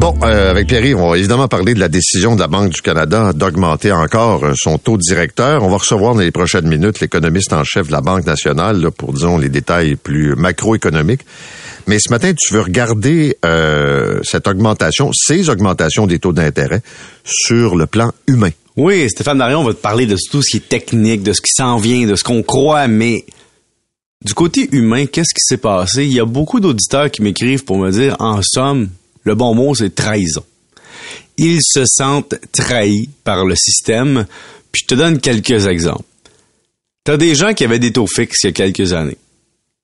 Bon, euh, avec Pierre, on va évidemment parler de la décision de la Banque du Canada d'augmenter encore euh, son taux directeur. On va recevoir dans les prochaines minutes l'économiste en chef de la Banque nationale là, pour, disons, les détails plus macroéconomiques. Mais ce matin, tu veux regarder euh, cette augmentation, ces augmentations des taux d'intérêt sur le plan humain. Oui, Stéphane Marion va te parler de tout ce qui est technique, de ce qui s'en vient, de ce qu'on croit, mais du côté humain, qu'est-ce qui s'est passé? Il y a beaucoup d'auditeurs qui m'écrivent pour me dire, en somme, le bon mot, c'est trahison. Ils se sentent trahis par le système. Puis je te donne quelques exemples. T'as des gens qui avaient des taux fixes il y a quelques années.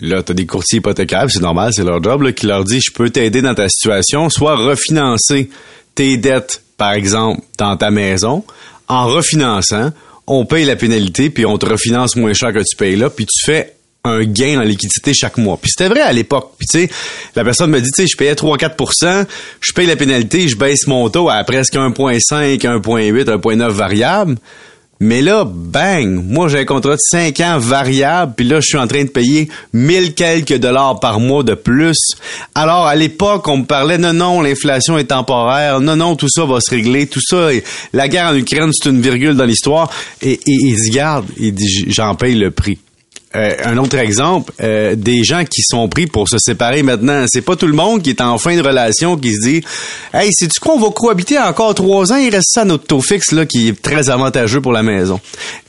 Là, t'as des courtiers hypothécaires, c'est normal, c'est leur job, qui leur dit, je peux t'aider dans ta situation, soit refinancer tes dettes, par exemple, dans ta maison. En refinançant, on paye la pénalité, puis on te refinance moins cher que tu payes là, puis tu fais un gain en liquidité chaque mois. Puis c'était vrai à l'époque. Puis tu sais, la personne me dit, tu sais, je payais 3-4% je paye la pénalité, je baisse mon taux à presque 1.5, 1.8, 1.9 variable. Mais là, bang, moi j'ai un contrat de 5 ans variable, puis là je suis en train de payer 1000 quelques dollars par mois de plus. Alors à l'époque, on me parlait non non, l'inflation est temporaire, non non, tout ça va se régler, tout ça la guerre en Ukraine, c'est une virgule dans l'histoire et, il dit garde, il dit j'en paye le prix. Euh, un autre exemple, euh, des gens qui sont pris pour se séparer maintenant. C'est pas tout le monde qui est en fin de relation qui se dit Hey, c'est du quoi on va cohabiter encore trois ans, il reste ça notre taux fixe là qui est très avantageux pour la maison.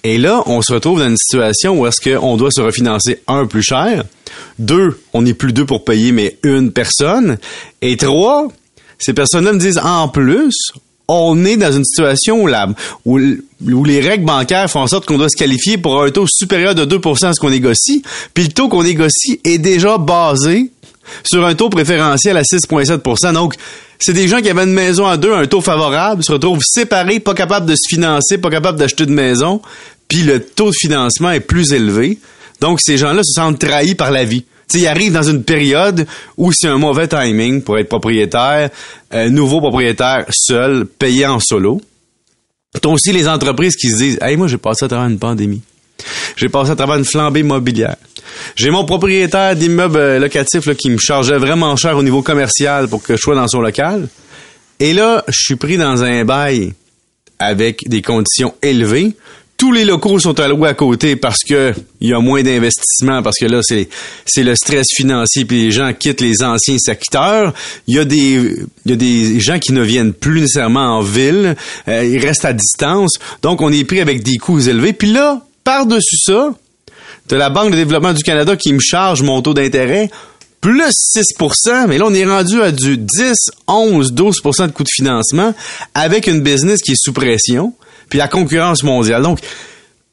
Et là, on se retrouve dans une situation où est-ce qu'on doit se refinancer un plus cher, deux, on n'est plus deux pour payer, mais une personne, et trois, ces personnes-là me disent en plus, on est dans une situation où, où, les règles bancaires font en sorte qu'on doit se qualifier pour un taux supérieur de 2% à ce qu'on négocie, puis le taux qu'on négocie est déjà basé sur un taux préférentiel à 6,7% Donc, c'est des gens qui avaient une maison à deux, un taux favorable, se retrouvent séparés, pas capables de se financer, pas capables d'acheter de maison, puis le taux de financement est plus élevé. Donc, ces gens-là se sentent trahis par la vie. T'sais, il arrive dans une période où c'est un mauvais timing pour être propriétaire, euh, nouveau propriétaire seul, payé en solo. T'as aussi les entreprises qui se disent Hey, moi j'ai passé à travers une pandémie. J'ai passé à travers une flambée immobilière. J'ai mon propriétaire d'immeuble euh, locatif là, qui me chargeait vraiment cher au niveau commercial pour que je sois dans son local. Et là, je suis pris dans un bail avec des conditions élevées tous les locaux sont alloués à côté parce que il y a moins d'investissement parce que là c'est c'est le stress financier puis les gens quittent les anciens secteurs. Il y a des il y a des gens qui ne viennent plus nécessairement en ville, euh, ils restent à distance. Donc on est pris avec des coûts élevés. Puis là, par-dessus ça, de la Banque de développement du Canada qui me charge mon taux d'intérêt plus 6% mais là, on est rendu à du 10, 11, 12% de coût de financement avec une business qui est sous pression puis la concurrence mondiale. Donc,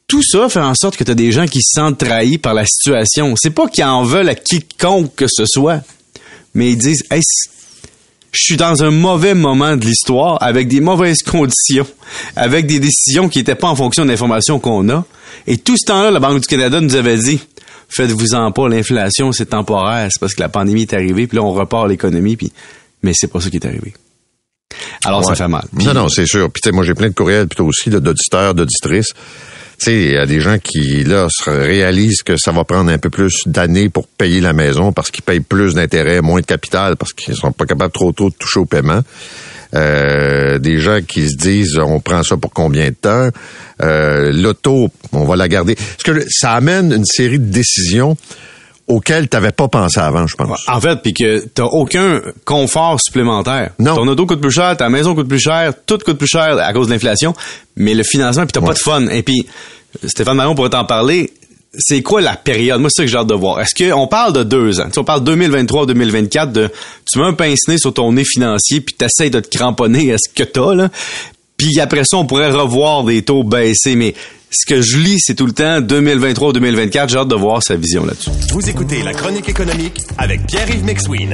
tout ça fait en sorte que tu as des gens qui se sentent trahis par la situation. C'est pas qu'ils en veulent à quiconque que ce soit, mais ils disent je suis dans un mauvais moment de l'histoire, avec des mauvaises conditions, avec des décisions qui n'étaient pas en fonction de l'information qu'on a. Et tout ce temps-là, la Banque du Canada nous avait dit faites-vous-en pas, l'inflation, c'est temporaire, c'est parce que la pandémie est arrivée, puis là, on repart l'économie, puis... mais c'est pas ça qui est arrivé. Alors, ça fait mal. Non, non, c'est sûr. Puis, tu sais, moi, j'ai plein de courriels plutôt aussi d'auditeurs, d'auditrices. Tu sais, il y a des gens qui, là, se réalisent que ça va prendre un peu plus d'années pour payer la maison parce qu'ils payent plus d'intérêts, moins de capital, parce qu'ils sont pas capables trop tôt de toucher au paiement. Euh, des gens qui se disent on prend ça pour combien de temps? Euh, l'auto on va la garder est-ce que ça amène une série de décisions auquel tu n'avais pas pensé avant, je pense. En fait, puis que tu aucun confort supplémentaire. Non. Ton auto coûte plus cher, ta maison coûte plus cher, tout coûte plus cher à cause de l'inflation, mais le financement, puis t'as pas de fun. Et puis, Stéphane Marion pourrait t'en parler. C'est quoi la période? Moi, c'est ça que j'ai hâte de voir. Est-ce qu'on parle de deux ans? Tu on parle 2023-2024 de tu mets un pince-nez sur ton nez financier puis t'essayes de te cramponner à ce que t'as, là. Puis après ça, on pourrait revoir des taux baisser, mais ce que je lis, c'est tout le temps 2023-2024. J'ai hâte de voir sa vision là-dessus. Vous écoutez La Chronique économique avec Pierre-Yves McSween.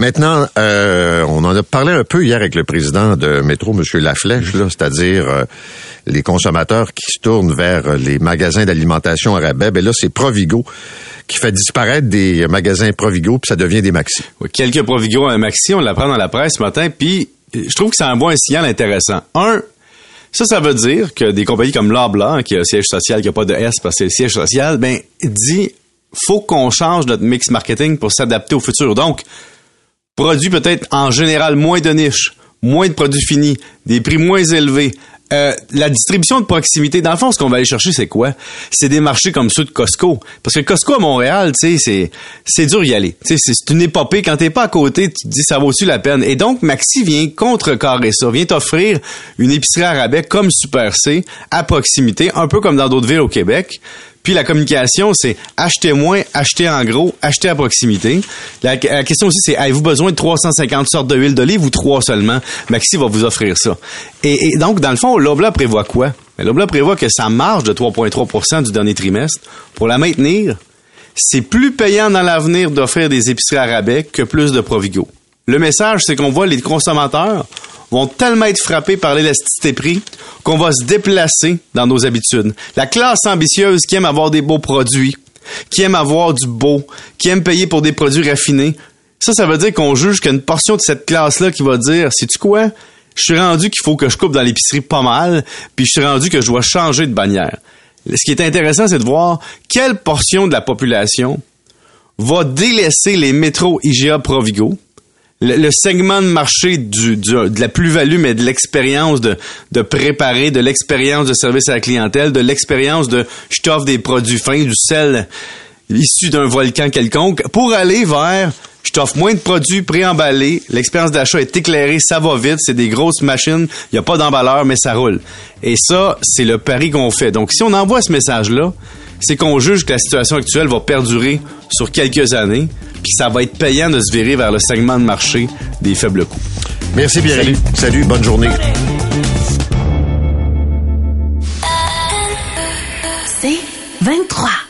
Maintenant, euh, on en a parlé un peu hier avec le président de Métro, M. Laflèche, là, c'est-à-dire euh, les consommateurs qui se tournent vers les magasins d'alimentation à rabais. Ben là, c'est Provigo qui fait disparaître des magasins Provigo, puis ça devient des Maxi. Quelques Provigo un Maxi, on l'apprend dans la presse ce matin, puis je trouve que c'est un bon signal intéressant. Un, ça, ça veut dire que des compagnies comme Loblaw, qui a un siège social, qui n'a pas de S parce que c'est le siège social, ben, dit, faut qu'on change notre mix marketing pour s'adapter au futur. Donc, produits peut-être en général moins de niche, moins de produits finis, des prix moins élevés. Euh, la distribution de proximité, dans le fond, ce qu'on va aller chercher, c'est quoi? C'est des marchés comme ceux de Costco. Parce que Costco à Montréal, tu sais, c'est, c'est dur y aller. Tu sais, c'est une épopée. Quand t'es pas à côté, tu te dis, ça vaut-tu la peine? Et donc, Maxi vient contrecarrer ça, vient t'offrir une épicerie à comme Super C, à proximité, un peu comme dans d'autres villes au Québec. Puis la communication, c'est acheter moins, acheter en gros, acheter à proximité. La, question aussi, c'est avez-vous besoin de 350 sortes de huile d'olive ou trois seulement? Maxi va vous offrir ça. Et, donc, dans le fond, l'Obla prévoit quoi? L'Obla prévoit que sa marge de 3,3% du dernier trimestre, pour la maintenir, c'est plus payant dans l'avenir d'offrir des épiceries à que plus de Provigo. Le message, c'est qu'on voit les consommateurs vont tellement être frappés par l'élasticité prix qu'on va se déplacer dans nos habitudes. La classe ambitieuse qui aime avoir des beaux produits, qui aime avoir du beau, qui aime payer pour des produits raffinés, ça, ça veut dire qu'on juge qu'il y a une portion de cette classe-là qui va dire, sais-tu quoi? Je suis rendu qu'il faut que je coupe dans l'épicerie pas mal, puis je suis rendu que je dois changer de bannière. Ce qui est intéressant, c'est de voir quelle portion de la population va délaisser les métros IGA Provigo, le, segment de marché du, de la plus-value, mais de l'expérience de, de préparer, de l'expérience de service à la clientèle, de l'expérience de je t'offre des produits fins, du sel issu d'un volcan quelconque, pour aller vers je t'offre moins de produits préemballés, l'expérience d'achat est éclairée, ça va vite, c'est des grosses machines, il n'y a pas d'emballeur, mais ça roule. Et ça, c'est le pari qu'on fait. Donc, si on envoie ce message-là, c'est qu'on juge que la situation actuelle va perdurer sur quelques années, puis ça va être payant de se virer vers le segment de marché des faibles coûts. Merci bien. Salut. Salut, bonne journée. C'est 23.